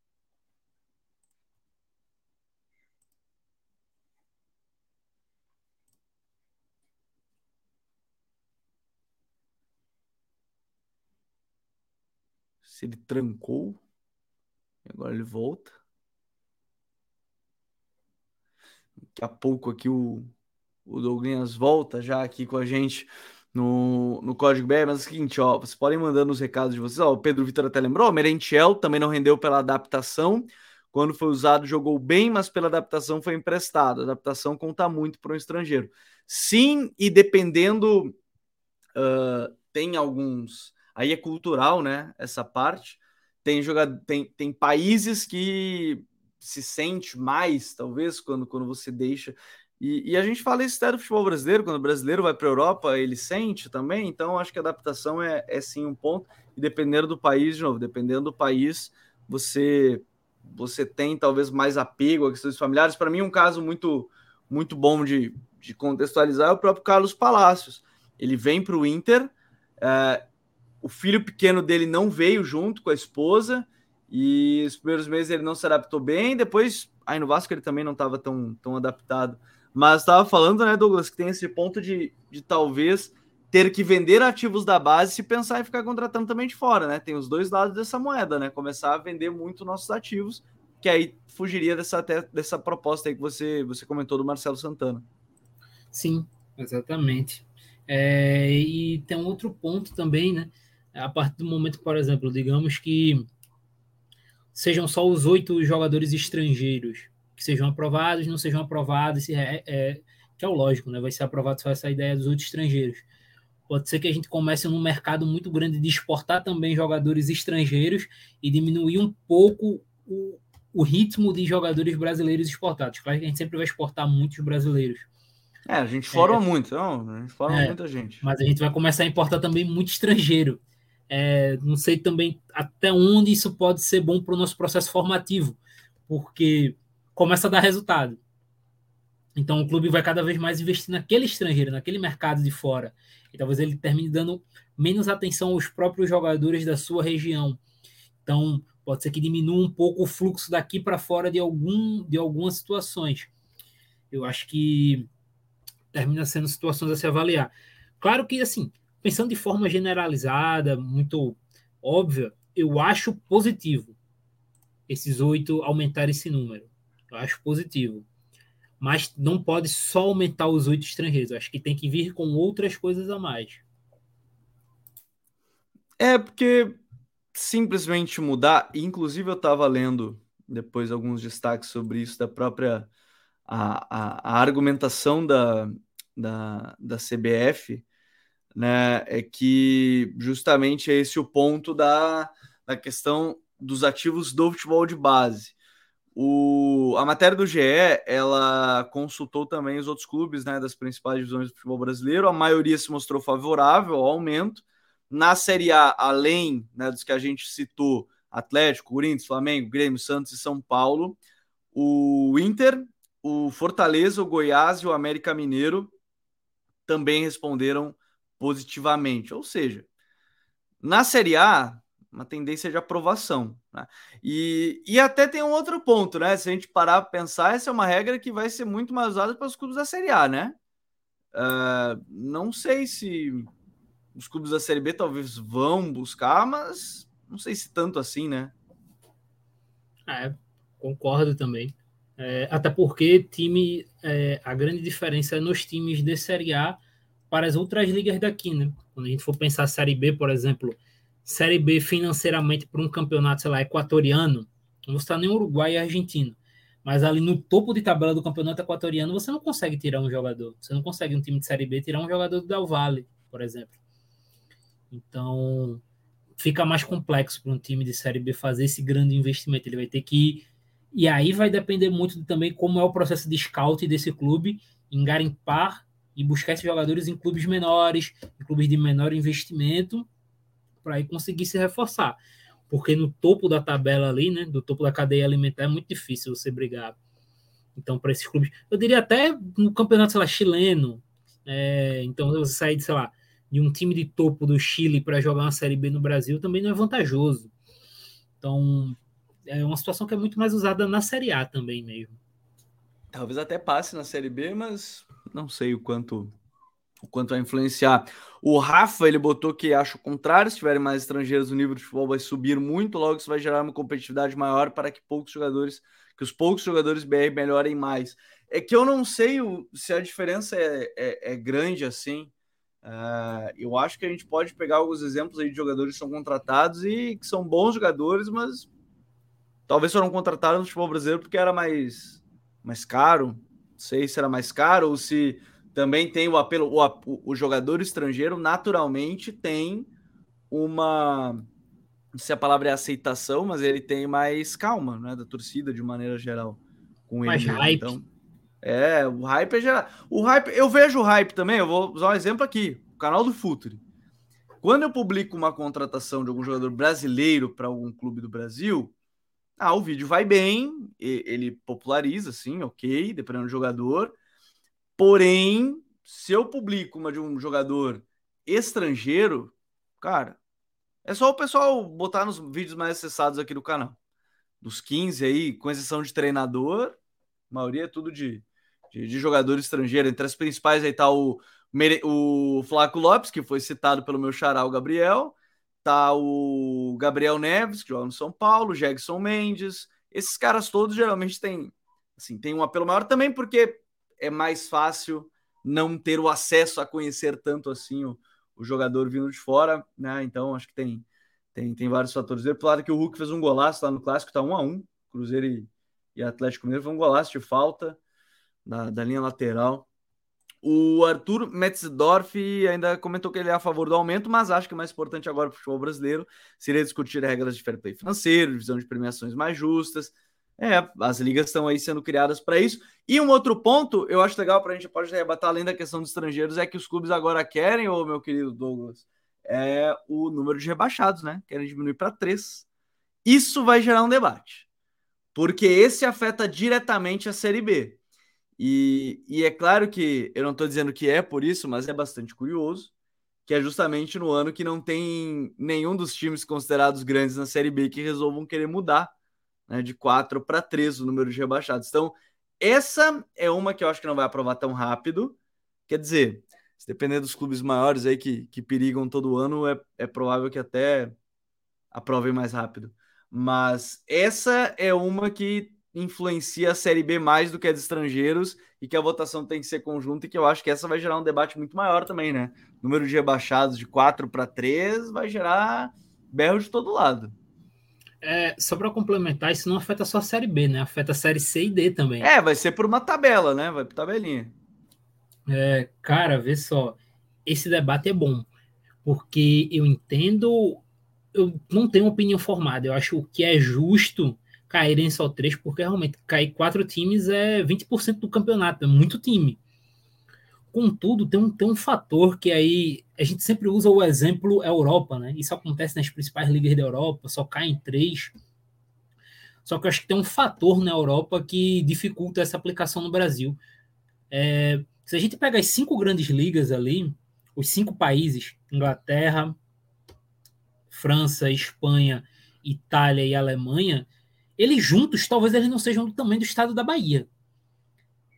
Se ele trancou, agora ele volta. Daqui a pouco aqui o o Douglas volta já aqui com a gente no, no Código BR, mas é o seguinte, ó, vocês podem mandando os recados de vocês, ó, o Pedro Vitor até lembrou, o Merentiel também não rendeu pela adaptação, quando foi usado jogou bem, mas pela adaptação foi emprestado, a adaptação conta muito para um estrangeiro. Sim, e dependendo, uh, tem alguns, aí é cultural, né, essa parte, tem, jogado, tem, tem países que se sente mais, talvez, quando, quando você deixa e, e, a gente fala isso até do futebol brasileiro, quando o brasileiro vai para a Europa, ele sente também, então acho que a adaptação é, é sim um ponto, e dependendo do país, de novo, dependendo do país, você você tem talvez mais apego a questões familiares. Para mim, um caso muito muito bom de, de contextualizar é o próprio Carlos Palacios. Ele vem para o Inter, é, o filho pequeno dele não veio junto com a esposa, e os primeiros meses ele não se adaptou bem, depois, aí no Vasco ele também não estava tão, tão adaptado mas estava falando, né, Douglas, que tem esse ponto de, de talvez ter que vender ativos da base se pensar em ficar contratando também de fora, né? Tem os dois lados dessa moeda, né? Começar a vender muito nossos ativos, que aí fugiria dessa, dessa proposta aí que você, você comentou do Marcelo Santana. Sim, exatamente. É, e tem um outro ponto também, né? A partir do momento, por exemplo, digamos que sejam só os oito jogadores estrangeiros que sejam aprovados, não sejam aprovados, é, é, que é o lógico, né? Vai ser aprovado só essa ideia dos outros estrangeiros. Pode ser que a gente comece num mercado muito grande de exportar também jogadores estrangeiros e diminuir um pouco o, o ritmo de jogadores brasileiros exportados. Claro que a gente sempre vai exportar muitos brasileiros. É, a gente forma é, muito, não? A gente forma é, muita gente. Mas a gente vai começar a importar também muito estrangeiro. É, não sei também até onde isso pode ser bom para o nosso processo formativo, porque começa a dar resultado. Então o clube vai cada vez mais investir naquele estrangeiro, naquele mercado de fora. E talvez ele termine dando menos atenção aos próprios jogadores da sua região. Então pode ser que diminua um pouco o fluxo daqui para fora de, algum, de algumas situações. Eu acho que termina sendo situações a se avaliar. Claro que, assim, pensando de forma generalizada, muito óbvia, eu acho positivo esses oito aumentar esse número. Eu acho positivo. Mas não pode só aumentar os oito estrangeiros. Eu acho que tem que vir com outras coisas a mais. É, porque simplesmente mudar. Inclusive, eu estava lendo depois alguns destaques sobre isso da própria a, a, a argumentação da, da, da CBF, né? É que justamente é esse o ponto da, da questão dos ativos do futebol de base. O, a matéria do GE, ela consultou também os outros clubes né, das principais divisões do futebol brasileiro. A maioria se mostrou favorável ao aumento. Na Série A, além né, dos que a gente citou, Atlético, Corinthians, Flamengo, Grêmio, Santos e São Paulo, o Inter, o Fortaleza, o Goiás e o América Mineiro também responderam positivamente. Ou seja, na Série A, uma tendência de aprovação. Né? E, e até tem um outro ponto, né? Se a gente parar para pensar, essa é uma regra que vai ser muito mais usada para os clubes da Série A, né? Uh, não sei se os clubes da Série B talvez vão buscar, mas não sei se tanto assim, né? É, concordo também. É, até porque time, é, a grande diferença é nos times de Série A para as outras ligas daqui, né? Quando a gente for pensar Série B, por exemplo, Série B financeiramente para um campeonato, sei lá, equatoriano, não está nem Uruguai e Argentina. Mas ali no topo de tabela do campeonato equatoriano, você não consegue tirar um jogador. Você não consegue um time de Série B tirar um jogador do Del Valle, por exemplo. Então, fica mais complexo para um time de Série B fazer esse grande investimento. Ele vai ter que. E aí vai depender muito também como é o processo de scout desse clube, em garimpar e buscar esses jogadores em clubes menores, em clubes de menor investimento, para conseguir se reforçar. Porque no topo da tabela ali, né, do topo da cadeia alimentar, é muito difícil você brigar. Então, para esses clubes, eu diria até no campeonato, sei lá, chileno. É, então, você sair, sei lá, de um time de topo do Chile para jogar uma Série B no Brasil também não é vantajoso. Então, é uma situação que é muito mais usada na Série A também mesmo. Talvez até passe na Série B, mas não sei o quanto o quanto vai influenciar. O Rafa, ele botou que acha o contrário, se tiverem mais estrangeiros, o nível de futebol vai subir muito, logo isso vai gerar uma competitividade maior para que poucos jogadores, que os poucos jogadores BR melhorem mais. É que eu não sei o, se a diferença é, é, é grande assim. Uh, eu acho que a gente pode pegar alguns exemplos aí de jogadores que são contratados e que são bons jogadores, mas talvez foram contratados no futebol brasileiro porque era mais, mais caro. Não sei se era mais caro ou se também tem o apelo. O, o jogador estrangeiro naturalmente tem uma. Não sei se a palavra é aceitação, mas ele tem mais calma, né? Da torcida de maneira geral. Com mais ele. Hype. Então, é, o hype é geral. O hype, eu vejo o hype também, eu vou usar um exemplo aqui, o canal do Futuri. Quando eu publico uma contratação de algum jogador brasileiro para algum clube do Brasil, ah, o vídeo vai bem, ele populariza, sim, ok, dependendo do jogador. Porém, se eu publico uma de um jogador estrangeiro, cara, é só o pessoal botar nos vídeos mais acessados aqui do canal. Dos 15 aí, com exceção de treinador, a maioria é tudo de de, de jogador estrangeiro. Entre as principais aí tá o, o Flaco Lopes, que foi citado pelo meu xará, o Gabriel. Tá o Gabriel Neves, que joga no São Paulo, Jegson Mendes. Esses caras todos geralmente têm, assim, tem um apelo maior também porque é mais fácil não ter o acesso a conhecer tanto assim o, o jogador vindo de fora, né? Então acho que tem tem, tem vários fatores. Claro que o Hulk fez um golaço lá no clássico, tá um a um, Cruzeiro e, e Atlético Mineiro foi um golaço de falta da linha lateral. O Arthur Metzdorf ainda comentou que ele é a favor do aumento, mas acho que o mais importante agora para o futebol brasileiro seria discutir regras de fair play financeiro, divisão de premiações mais justas. É, as ligas estão aí sendo criadas para isso. E um outro ponto, eu acho legal para a gente pode rebatar além da questão dos estrangeiros, é que os clubes agora querem, ô meu querido Douglas, é o número de rebaixados, né? Querem diminuir para três. Isso vai gerar um debate, porque esse afeta diretamente a Série B. E, e é claro que eu não estou dizendo que é por isso, mas é bastante curioso, que é justamente no ano que não tem nenhum dos times considerados grandes na Série B que resolvam querer mudar né, de 4 para 3 o número de rebaixados. Então, essa é uma que eu acho que não vai aprovar tão rápido. Quer dizer, se depender dos clubes maiores aí que, que perigam todo ano, é, é provável que até aprovem mais rápido. Mas essa é uma que influencia a Série B mais do que a de estrangeiros e que a votação tem que ser conjunta e que eu acho que essa vai gerar um debate muito maior também, né? Número de rebaixados de 4 para 3 vai gerar berro de todo lado. É, só para complementar, isso não afeta só a Série B, né? Afeta a Série C e D também. É, vai ser por uma tabela, né? Vai por tabelinha. É, cara, vê só. Esse debate é bom, porque eu entendo, eu não tenho opinião formada. Eu acho que é justo caírem só três, porque realmente cair quatro times é 20% do campeonato, é muito time. Contudo, tem um, tem um fator que aí a gente sempre usa o exemplo Europa, né? Isso acontece nas principais ligas da Europa, só caem três. Só que eu acho que tem um fator na Europa que dificulta essa aplicação no Brasil. É, Se a gente pega as cinco grandes ligas ali, os cinco países, Inglaterra, França, Espanha, Itália e Alemanha, eles juntos, talvez eles não sejam do tamanho do estado da Bahia.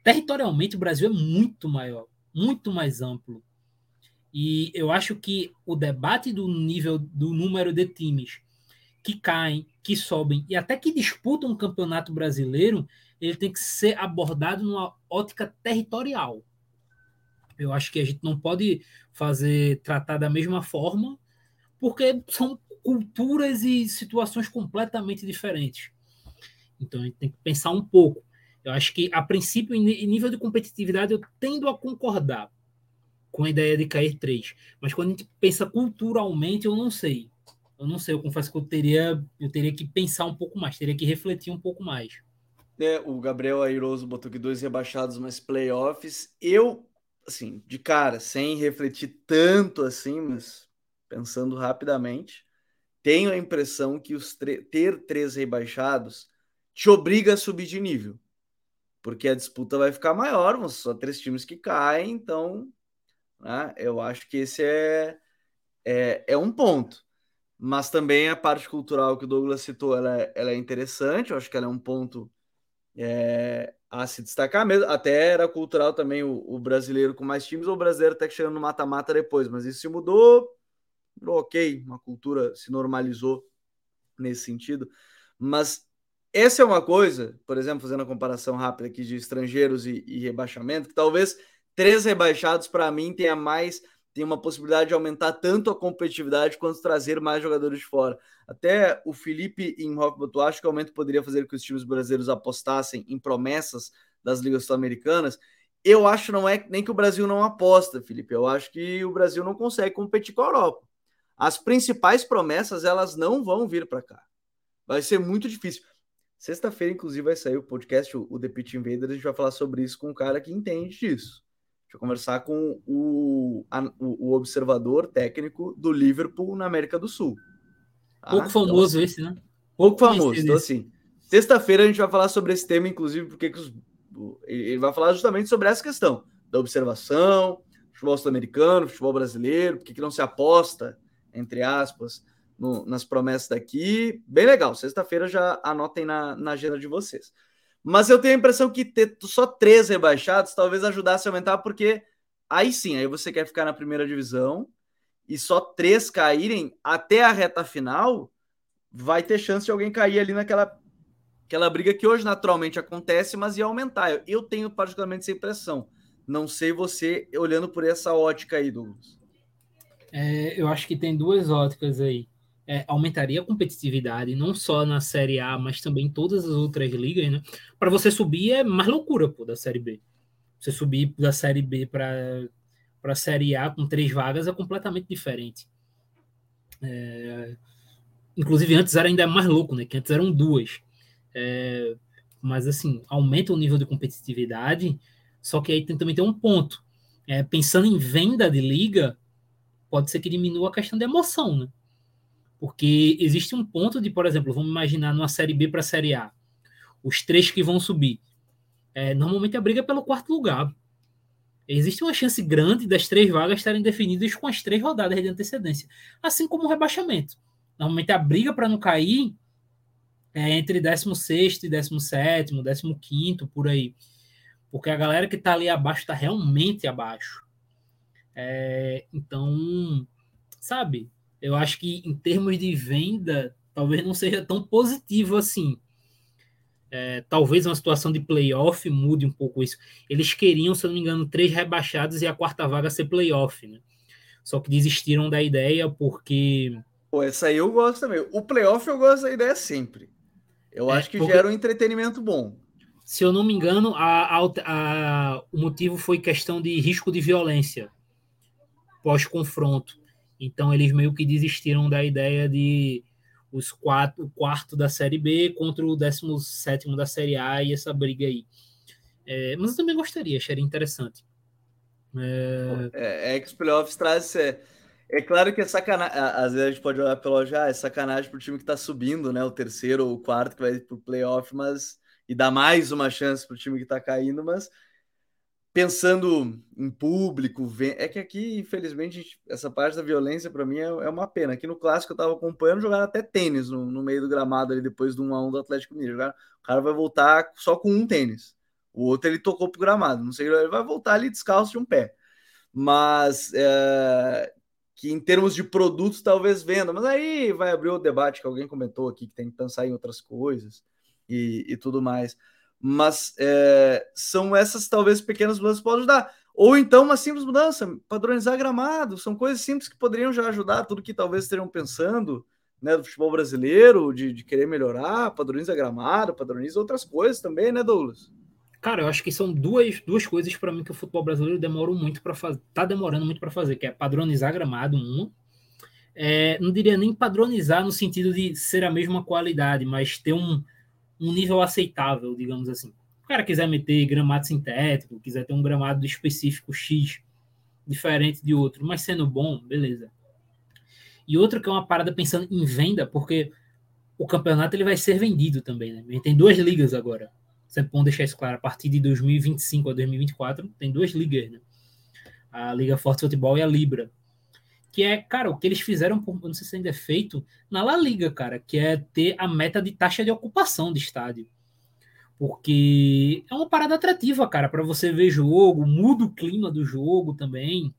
Territorialmente, o Brasil é muito maior, muito mais amplo. E eu acho que o debate do nível do número de times que caem, que sobem e até que disputam um campeonato brasileiro, ele tem que ser abordado numa ótica territorial. Eu acho que a gente não pode fazer tratar da mesma forma, porque são culturas e situações completamente diferentes. Então a gente tem que pensar um pouco. Eu acho que, a princípio, em nível de competitividade, eu tendo a concordar com a ideia de cair três. Mas quando a gente pensa culturalmente, eu não sei. Eu não sei, eu confesso que eu teria, eu teria que pensar um pouco mais, teria que refletir um pouco mais. É, o Gabriel Airoso botou que dois rebaixados, mas playoffs. Eu, assim, de cara, sem refletir tanto assim, mas pensando rapidamente, tenho a impressão que os ter três rebaixados te obriga a subir de nível. Porque a disputa vai ficar maior, só três times que caem, então né, eu acho que esse é, é, é um ponto. Mas também a parte cultural que o Douglas citou, ela é, ela é interessante, eu acho que ela é um ponto é, a se destacar mesmo. Até era cultural também o, o brasileiro com mais times, ou o brasileiro até que chegando no mata-mata depois, mas isso se mudou, ok, uma cultura se normalizou nesse sentido. Mas essa é uma coisa, por exemplo, fazendo a comparação rápida aqui de estrangeiros e, e rebaixamento, que talvez três rebaixados para mim tenha mais tem uma possibilidade de aumentar tanto a competitividade quanto trazer mais jogadores de fora. Até o Felipe em Rockbot, acho que o aumento poderia fazer com que os times brasileiros apostassem em promessas das ligas sul-americanas. Eu acho não é nem que o Brasil não aposta, Felipe. Eu acho que o Brasil não consegue competir com a Europa. As principais promessas elas não vão vir para cá. Vai ser muito difícil. Sexta-feira, inclusive, vai sair o podcast, o The Pitch Invader. A gente vai falar sobre isso com um cara que entende disso. Deixa eu conversar com o, a, o observador técnico do Liverpool na América do Sul. Tá? Pouco então, famoso assim, esse, né? Pouco famoso. Então, assim, sexta-feira a gente vai falar sobre esse tema, inclusive, porque os, ele vai falar justamente sobre essa questão da observação, futebol sul-americano, futebol brasileiro, por que não se aposta, entre aspas, no, nas promessas daqui. Bem legal. Sexta-feira já anotem na, na agenda de vocês. Mas eu tenho a impressão que ter só três rebaixados talvez ajudasse a aumentar, porque aí sim, aí você quer ficar na primeira divisão e só três caírem até a reta final, vai ter chance de alguém cair ali naquela aquela briga que hoje naturalmente acontece, mas ia aumentar. Eu, eu tenho particularmente essa impressão. Não sei você olhando por essa ótica aí, Douglas. É, eu acho que tem duas óticas aí é, aumentaria a competitividade, não só na Série A, mas também em todas as outras ligas, né? Para você subir é mais loucura, pô, da Série B. Você subir da Série B para a Série A com três vagas é completamente diferente. É... Inclusive, antes era ainda mais louco, né? Que antes eram duas. É... Mas, assim, aumenta o nível de competitividade, só que aí tem, também tem um ponto. É, pensando em venda de liga, pode ser que diminua a questão da emoção, né? Porque existe um ponto de, por exemplo, vamos imaginar numa Série B para a Série A, os três que vão subir. É, normalmente a briga é pelo quarto lugar. Existe uma chance grande das três vagas estarem definidas com as três rodadas de antecedência, assim como o rebaixamento. Normalmente a briga para não cair é entre 16 e 17, 15, por aí. Porque a galera que está ali abaixo está realmente abaixo. É, então, sabe, eu acho que em termos de venda, talvez não seja tão positivo assim. É, talvez uma situação de playoff mude um pouco isso. Eles queriam, se eu não me engano, três rebaixados e a quarta vaga ser playoff, né? Só que desistiram da ideia porque. Pô, essa aí eu gosto também. O playoff eu gosto da ideia sempre. Eu é, acho que porque... gera um entretenimento bom. Se eu não me engano, a, a, a, o motivo foi questão de risco de violência pós-confronto. Então eles meio que desistiram da ideia de os quatro, o quarto da Série B contra o décimo sétimo da Série A e essa briga aí. É, mas eu também gostaria, acharia interessante. É, é, é que os playoffs traz. É, é claro que é sacanagem. Às vezes a gente pode olhar pelo já, é sacanagem pro time que tá subindo, né? O terceiro ou o quarto que vai pro playoff, mas. E dá mais uma chance pro time que tá caindo, mas pensando em público, é que aqui, infelizmente, essa parte da violência para mim é, é, uma pena. Aqui no clássico eu estava acompanhando, jogar até tênis no, no, meio do gramado ali depois do 1 a 1 do Atlético Mineiro. O cara vai voltar só com um tênis. O outro ele tocou pro gramado, não sei, ele vai voltar ali descalço de um pé. Mas é, que em termos de produtos talvez venda, mas aí vai abrir o debate que alguém comentou aqui que tem que pensar em outras coisas e, e tudo mais mas é, são essas talvez pequenas mudanças que podem ajudar. Ou então uma simples mudança, padronizar gramado, são coisas simples que poderiam já ajudar tudo que talvez estejam pensando né, do futebol brasileiro, de, de querer melhorar, padroniza gramado, padroniza outras coisas também, né, Douglas? Cara, eu acho que são duas, duas coisas para mim que o futebol brasileiro demora muito para fazer, tá demorando muito para fazer, que é padronizar gramado, uma. É, não diria nem padronizar no sentido de ser a mesma qualidade, mas ter um, um nível aceitável, digamos assim. O cara quiser meter gramado sintético, quiser ter um gramado específico X, diferente de outro, mas sendo bom, beleza. E outro que é uma parada pensando em venda, porque o campeonato ele vai ser vendido também, né? Tem duas ligas agora. Sempre bom deixar isso claro. A partir de 2025 a 2024, tem duas ligas, né? A Liga Forte Futebol e a Libra que é, cara, o que eles fizeram, por, não sei se ainda é feito, na La Liga, cara, que é ter a meta de taxa de ocupação do estádio. Porque é uma parada atrativa, cara, para você ver jogo, muda o clima do jogo também.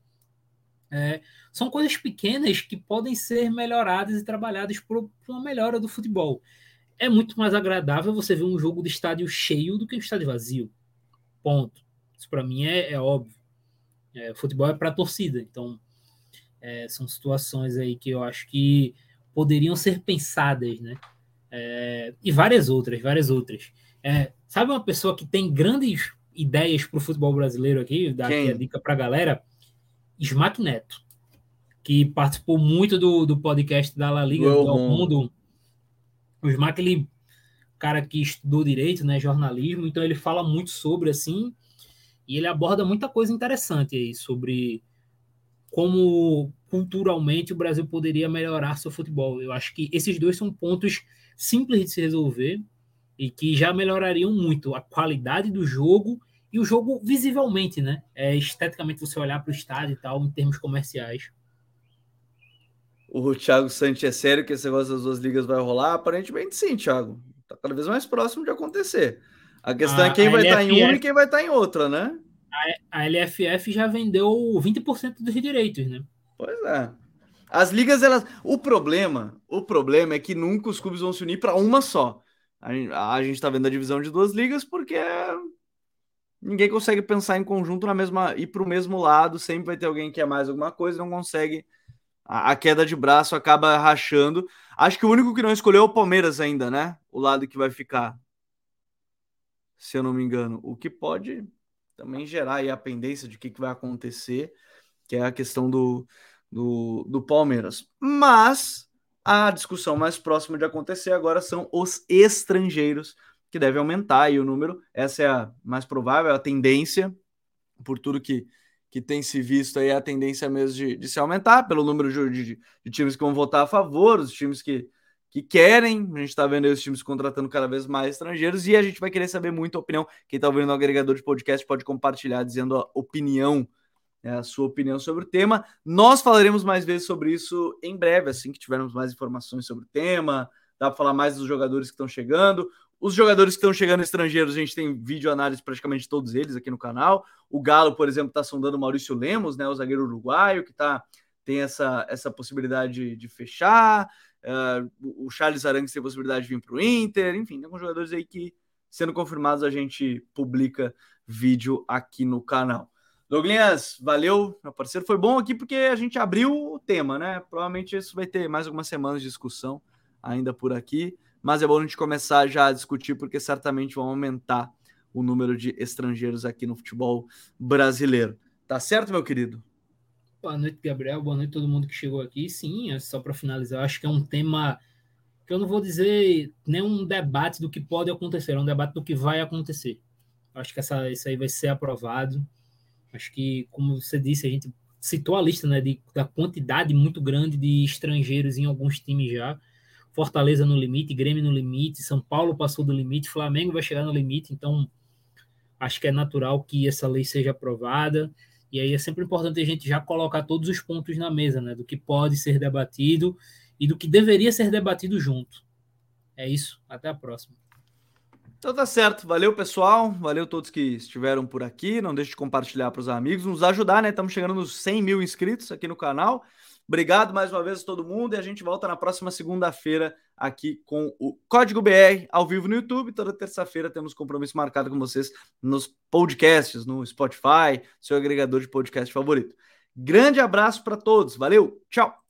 É, são coisas pequenas que podem ser melhoradas e trabalhadas por, por, uma melhora do futebol. É muito mais agradável você ver um jogo de estádio cheio do que um estádio vazio. Ponto. Isso para mim é, é óbvio. É, futebol é para torcida, então é, são situações aí que eu acho que poderiam ser pensadas, né? É, e várias outras, várias outras. É, sabe uma pessoa que tem grandes ideias para o futebol brasileiro aqui, dá aqui a dica para a galera? Smack Neto, que participou muito do, do podcast da La Liga do Mundo. O Smack, ele cara que estudou direito, né, jornalismo, então ele fala muito sobre assim, e ele aborda muita coisa interessante aí sobre como culturalmente o Brasil poderia melhorar seu futebol. Eu acho que esses dois são pontos simples de se resolver e que já melhorariam muito a qualidade do jogo e o jogo visivelmente, né? É, esteticamente você olhar para o estádio e tal, em termos comerciais. O Thiago Santos é sério que esse negócio das duas ligas vai rolar? Aparentemente sim, Thiago. Tá cada vez mais próximo de acontecer. A questão a, é quem vai estar tá em uma e quem vai estar tá em outra, né? A, LFF já vendeu 20% dos direitos, né? Pois é. As ligas, elas. O problema, o problema é que nunca os clubes vão se unir para uma só. A, a gente está vendo a divisão de duas ligas porque ninguém consegue pensar em conjunto na mesma. ir para o mesmo lado. Sempre vai ter alguém que quer mais alguma coisa, não consegue. A, a queda de braço acaba rachando. Acho que o único que não escolheu é o Palmeiras ainda, né? O lado que vai ficar. Se eu não me engano. O que pode também gerar aí a pendência de o que, que vai acontecer, que é a questão do, do, do Palmeiras. Mas a discussão mais próxima de acontecer agora são os estrangeiros, que deve aumentar aí o número. Essa é a mais provável, a tendência, por tudo que, que tem se visto aí, a tendência mesmo de, de se aumentar, pelo número de, de, de times que vão votar a favor, os times que que querem. A gente está vendo os times contratando cada vez mais estrangeiros e a gente vai querer saber muito a opinião. Quem está ouvindo no agregador de podcast pode compartilhar dizendo a opinião, né, a sua opinião sobre o tema. Nós falaremos mais vezes sobre isso em breve, assim que tivermos mais informações sobre o tema. Dá para falar mais dos jogadores que estão chegando. Os jogadores que estão chegando estrangeiros, a gente tem vídeo análise praticamente todos eles aqui no canal. O Galo, por exemplo, está sondando o Maurício Lemos, né, o zagueiro uruguaio, que tá, tem essa, essa possibilidade de, de fechar. Uh, o Charles Arangues tem possibilidade de vir para o Inter, enfim, tem alguns jogadores aí que, sendo confirmados, a gente publica vídeo aqui no canal. Douglas, valeu, meu parceiro. Foi bom aqui porque a gente abriu o tema, né? Provavelmente isso vai ter mais algumas semanas de discussão ainda por aqui, mas é bom a gente começar já a discutir porque certamente vão aumentar o número de estrangeiros aqui no futebol brasileiro. Tá certo, meu querido? Boa noite, Gabriel. Boa noite todo mundo que chegou aqui. Sim, é só para finalizar, acho que é um tema que eu não vou dizer nem um debate do que pode acontecer, é um debate do que vai acontecer. Acho que essa, isso aí vai ser aprovado. Acho que, como você disse, a gente citou a lista né, de, da quantidade muito grande de estrangeiros em alguns times já. Fortaleza no limite, Grêmio no limite, São Paulo passou do limite, Flamengo vai chegar no limite, então acho que é natural que essa lei seja aprovada. E aí é sempre importante a gente já colocar todos os pontos na mesa, né? Do que pode ser debatido e do que deveria ser debatido junto. É isso. Até a próxima. Então tá certo. Valeu, pessoal. Valeu todos que estiveram por aqui. Não deixe de compartilhar para os amigos, nos ajudar, né? Estamos chegando nos 100 mil inscritos aqui no canal. Obrigado mais uma vez a todo mundo e a gente volta na próxima segunda-feira aqui com o Código BR ao vivo no YouTube. Toda terça-feira temos compromisso marcado com vocês nos podcasts, no Spotify, seu agregador de podcast favorito. Grande abraço para todos. Valeu. Tchau.